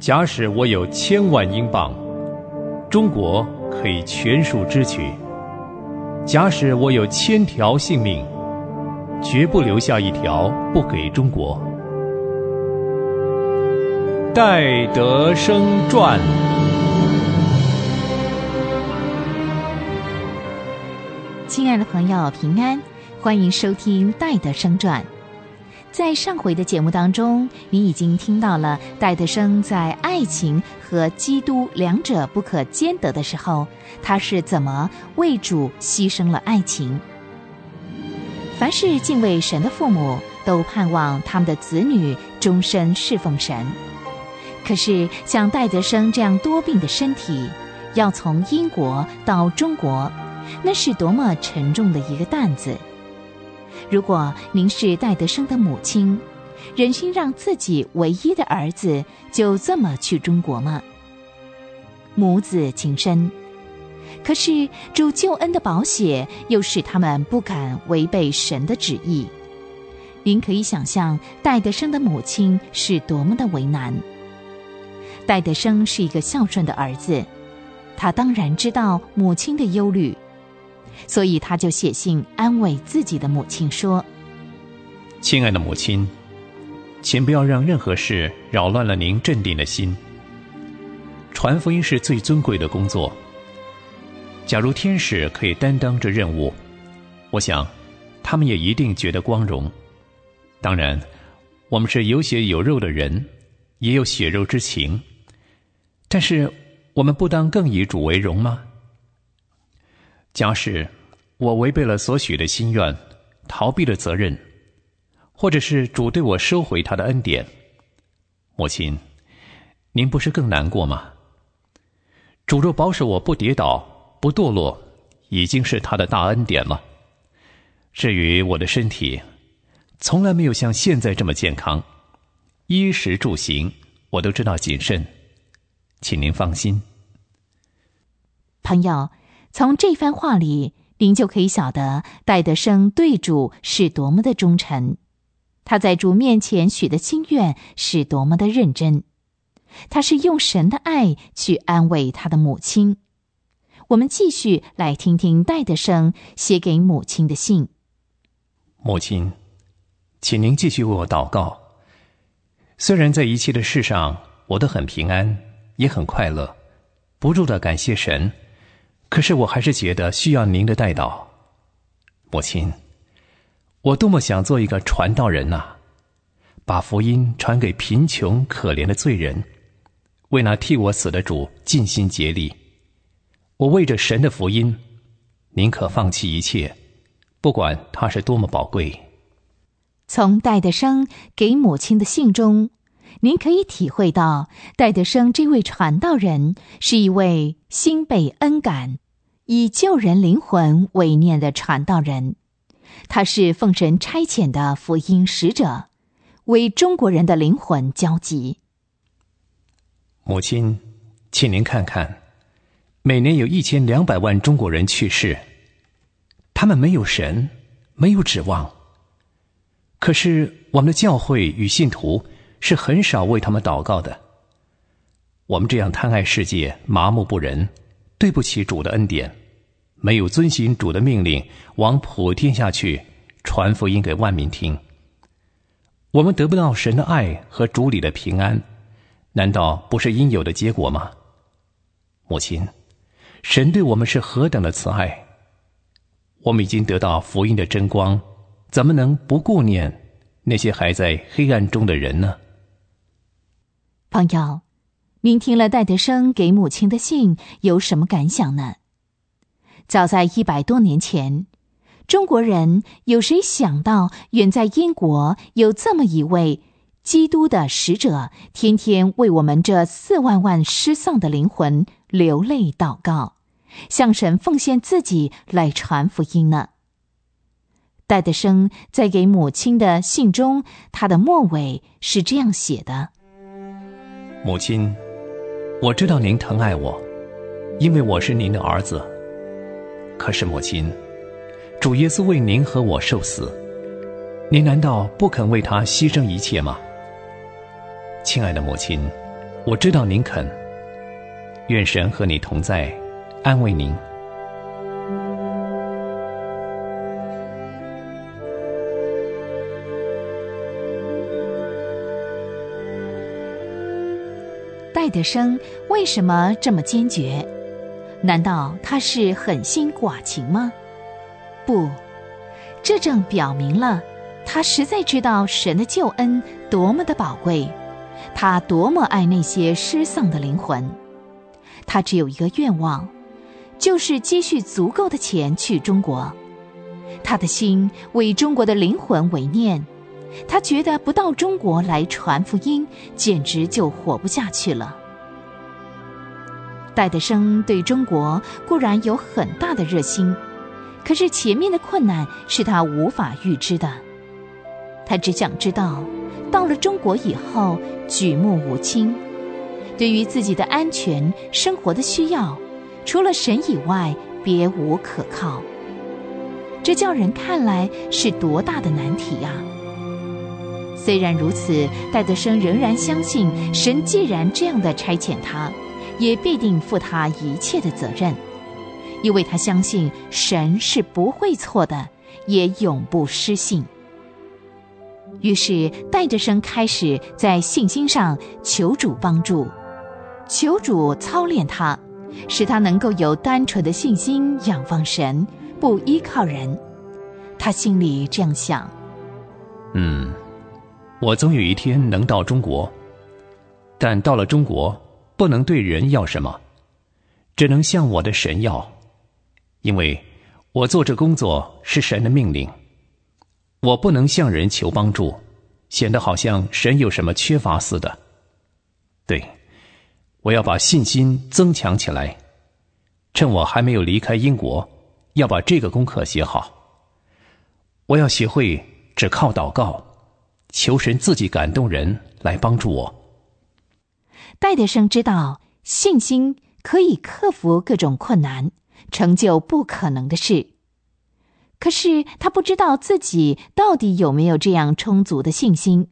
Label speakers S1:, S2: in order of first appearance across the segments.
S1: 假使我有千万英镑，中国可以全数支取；假使我有千条性命，绝不留下一条不给中国。戴德生传。
S2: 亲爱的朋友，平安，欢迎收听戴德生传。在上回的节目当中，你已经听到了戴德生在爱情和基督两者不可兼得的时候，他是怎么为主牺牲了爱情。凡是敬畏神的父母，都盼望他们的子女终身侍奉神。可是像戴德生这样多病的身体，要从英国到中国，那是多么沉重的一个担子。如果您是戴德生的母亲，忍心让自己唯一的儿子就这么去中国吗？母子情深，可是主救恩的宝血又使他们不敢违背神的旨意。您可以想象戴德生的母亲是多么的为难。戴德生是一个孝顺的儿子，他当然知道母亲的忧虑。所以他就写信安慰自己的母亲说：“
S1: 亲爱的母亲，请不要让任何事扰乱了您镇定的心。传福音是最尊贵的工作。假如天使可以担当这任务，我想他们也一定觉得光荣。当然，我们是有血有肉的人，也有血肉之情。但是，我们不当更以主为荣吗？”假使我违背了所许的心愿，逃避了责任，或者是主对我收回他的恩典，母亲，您不是更难过吗？主若保守我不跌倒、不堕落，已经是他的大恩典了。至于我的身体，从来没有像现在这么健康，衣食住行我都知道谨慎，请您放心，
S2: 朋友。从这番话里，您就可以晓得戴德生对主是多么的忠诚，他在主面前许的心愿是多么的认真，他是用神的爱去安慰他的母亲。我们继续来听听戴德生写给母亲的信。
S1: 母亲，请您继续为我祷告。虽然在一切的事上我都很平安，也很快乐，不住的感谢神。可是我还是觉得需要您的带导，母亲，我多么想做一个传道人呐，把福音传给贫穷可怜的罪人，为那替我死的主尽心竭力。我为着神的福音，宁可放弃一切，不管它是多么宝贵。
S2: 从戴德生给母亲的信中，您可以体会到戴德生这位传道人是一位心被恩感。以救人灵魂为念的传道人，他是奉神差遣的福音使者，为中国人的灵魂焦急。
S1: 母亲，请您看看，每年有一千两百万中国人去世，他们没有神，没有指望。可是我们的教会与信徒是很少为他们祷告的。我们这样贪爱世界、麻木不仁，对不起主的恩典。没有遵循主的命令，往普天下去传福音给万民听。我们得不到神的爱和主里的平安，难道不是应有的结果吗？母亲，神对我们是何等的慈爱！我们已经得到福音的真光，怎么能不顾念那些还在黑暗中的人呢？
S2: 朋友，您听了戴德生给母亲的信，有什么感想呢？早在一百多年前，中国人有谁想到，远在英国有这么一位基督的使者，天天为我们这四万万失丧的灵魂流泪祷告，向神奉献自己来传福音呢？戴德生在给母亲的信中，他的末尾是这样写的：“
S1: 母亲，我知道您疼爱我，因为我是您的儿子。”可是母亲，主耶稣为您和我受死，您难道不肯为他牺牲一切吗？亲爱的母亲，我知道您肯。愿神和你同在，安慰您。
S2: 爱德生为什么这么坚决？难道他是狠心寡情吗？不，这正表明了他实在知道神的救恩多么的宝贵，他多么爱那些失丧的灵魂。他只有一个愿望，就是积蓄足够的钱去中国。他的心为中国的灵魂为念，他觉得不到中国来传福音，简直就活不下去了。戴德生对中国固然有很大的热心，可是前面的困难是他无法预知的。他只想知道，到了中国以后举目无亲。对于自己的安全、生活的需要，除了神以外，别无可靠。这叫人看来是多大的难题呀！虽然如此，戴德生仍然相信，神既然这样的差遣他，也必定负他一切的责任，因为他相信神是不会错的，也永不失信。于是，戴德生开始在信心上求主帮助。求主操练他，使他能够有单纯的信心，仰望神，不依靠人。他心里这样想：
S1: 嗯，我总有一天能到中国，但到了中国，不能对人要什么，只能向我的神要，因为我做这工作是神的命令。我不能向人求帮助，显得好像神有什么缺乏似的。对。我要把信心增强起来，趁我还没有离开英国，要把这个功课写好。我要学会只靠祷告，求神自己感动人来帮助我。
S2: 戴德生知道信心可以克服各种困难，成就不可能的事，可是他不知道自己到底有没有这样充足的信心。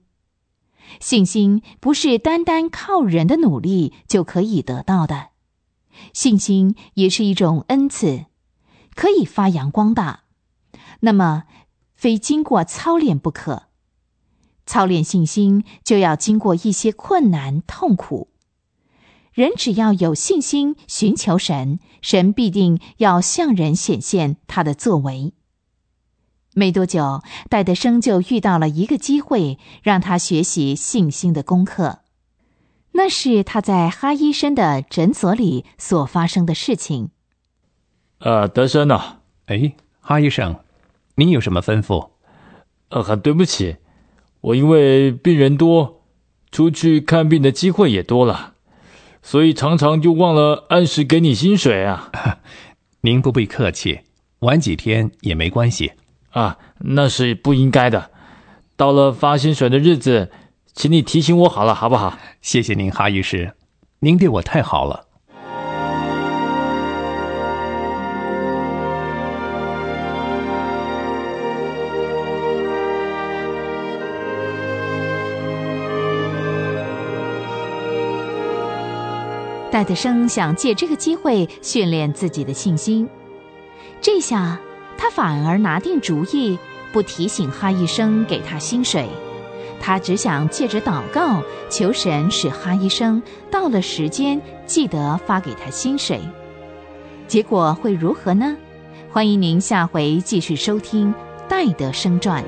S2: 信心不是单单靠人的努力就可以得到的，信心也是一种恩赐，可以发扬光大。那么，非经过操练不可。操练信心就要经过一些困难痛苦。人只要有信心，寻求神，神必定要向人显现他的作为。没多久，戴德生就遇到了一个机会，让他学习信心的功课。那是他在哈医生的诊所里所发生的事情。
S3: 呃，德生呢？
S1: 哎，哈医生，您有什么吩咐？
S3: 呃，很对不起，我因为病人多，出去看病的机会也多了，所以常常就忘了按时给你薪水啊。
S1: 您不必客气，晚几天也没关系。
S3: 啊，那是不应该的。到了发薪水的日子，请你提醒我好了，好不好？
S1: 谢谢您，哈医师，您对我太好了。
S2: 戴德生想借这个机会训练自己的信心，这下。他反而拿定主意，不提醒哈医生给他薪水，他只想借着祷告求神使哈医生到了时间记得发给他薪水。结果会如何呢？欢迎您下回继续收听《戴德生传》。